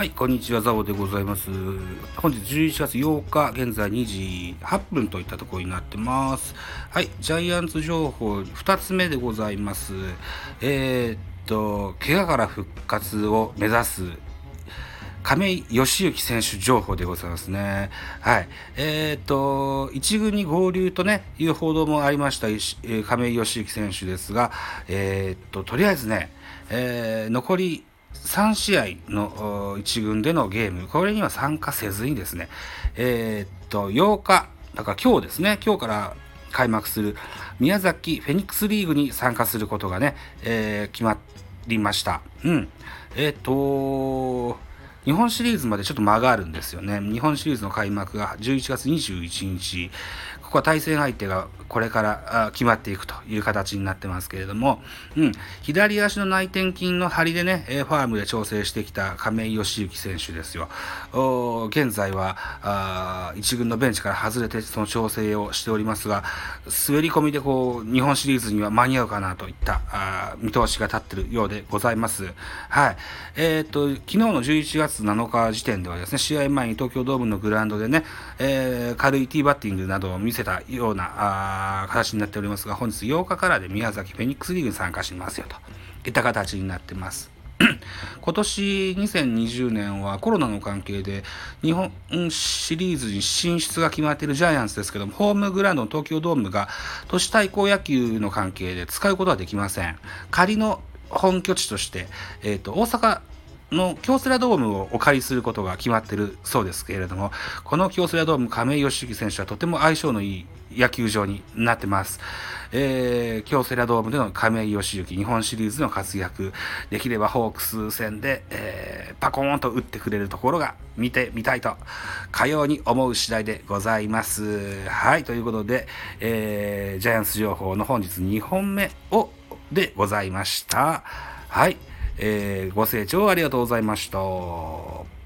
はい、こんにちは、ザボでございます。本日11月8日、現在2時8分といったところになってます。はい、ジャイアンツ情報2つ目でございます。えー、っと、怪我から復活を目指す亀井義行選手情報でございますね。はい。えっ、と、一軍に合流とね、いう報道もありました、亀井義行選手ですが、えっ、と、とりあえずね、えー、残り3試合の1軍でのゲーム、これには参加せずにですね、えー、っと、8日、だから今日ですね、今日から開幕する宮崎フェニックスリーグに参加することがね、えー、決まりました。うん。えー、っと、日本シリーズまでちょっと間があるんですよね。日本シリーズの開幕が11月21日。ここは対戦相手がこれから決まっていくという形になってますけれども、うん、左足の内転筋の張りでね、ファームで調整してきた亀井義行選手ですよ。現在は一軍のベンチから外れてその調整をしておりますが、滑り込みでこう日本シリーズには間に合うかなといった見通しが立っているようでございます。はい。えー、っと、昨日の11月7日時点ではですね、試合前に東京ドームのグラウンドでね、えー、軽いティーバッティングなどを見せたようなあ形になっておりますが、本日8日からで宮崎フェニックスリーグに参加しますよといった形になってます。今年2020年はコロナの関係で日本シリーズに進出が決まっているジャイアンツですけども、ホームグラウンドの東京ドームが都市対抗野球の関係で使うことはできません。仮の本拠地として、えっ、ー、と、大阪の京セラドームをお借りすることが決まってるそうですけれども、この京セラドーム亀井義行選手はとても相性のいい野球場になってます。えー、京セラドームでの亀井義行日本シリーズの活躍、できればホークス戦で、えー、パコーンと打ってくれるところが見てみたいと、かように思う次第でございます。はい、ということで、えー、ジャイアンツ情報の本日2本目を、でございました。はい。えー、ご清聴ありがとうございました。